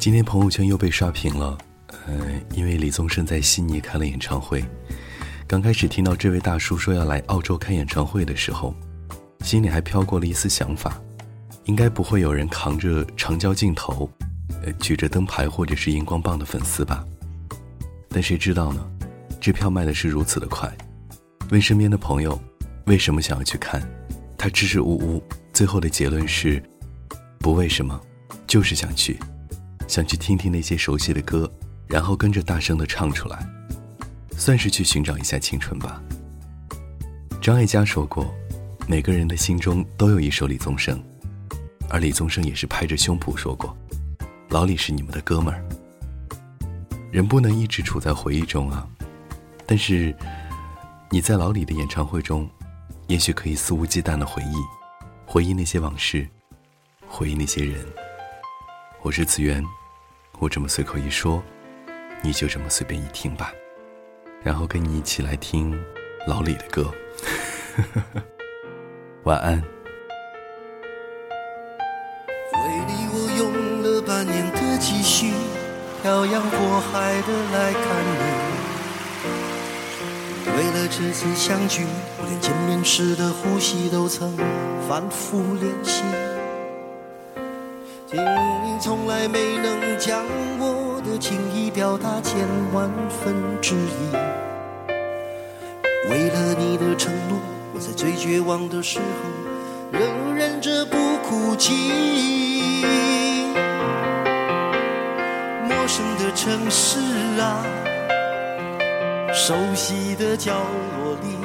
今天朋友圈又被刷屏了，呃，因为李宗盛在悉尼开了演唱会。刚开始听到这位大叔说要来澳洲开演唱会的时候，心里还飘过了一丝想法，应该不会有人扛着长焦镜头，呃，举着灯牌或者是荧光棒的粉丝吧？但谁知道呢？这票卖的是如此的快。问身边的朋友，为什么想要去看？他支支吾吾，最后的结论是：不为什么，就是想去。想去听听那些熟悉的歌，然后跟着大声的唱出来，算是去寻找一下青春吧。张艾嘉说过，每个人的心中都有一首李宗盛，而李宗盛也是拍着胸脯说过，老李是你们的哥们儿。人不能一直处在回忆中啊，但是你在老李的演唱会中，也许可以肆无忌惮的回忆，回忆那些往事，回忆那些人。我是子源。我这么随口一说，你就这么随便一听吧，然后跟你一起来听老李的歌。晚安。为你我用了半年的积蓄，漂洋过海的来看你。为了这次相聚，我连见面时的呼吸都曾反复练习。你从来没能将我的情意表达千万分之一。为了你的承诺，我在最绝望的时候仍忍着不哭泣。陌生的城市啊，熟悉的角落里，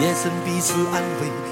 也曾彼此安慰。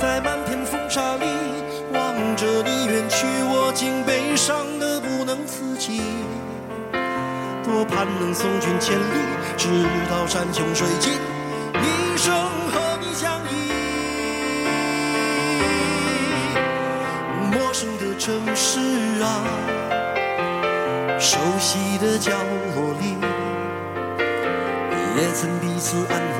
在漫天风沙里望着你远去，我竟悲伤的不能自己。多盼能送君千里，直到山穷水尽，一生和你相依。陌生的城市啊，熟悉的角落里，也曾彼此安慰。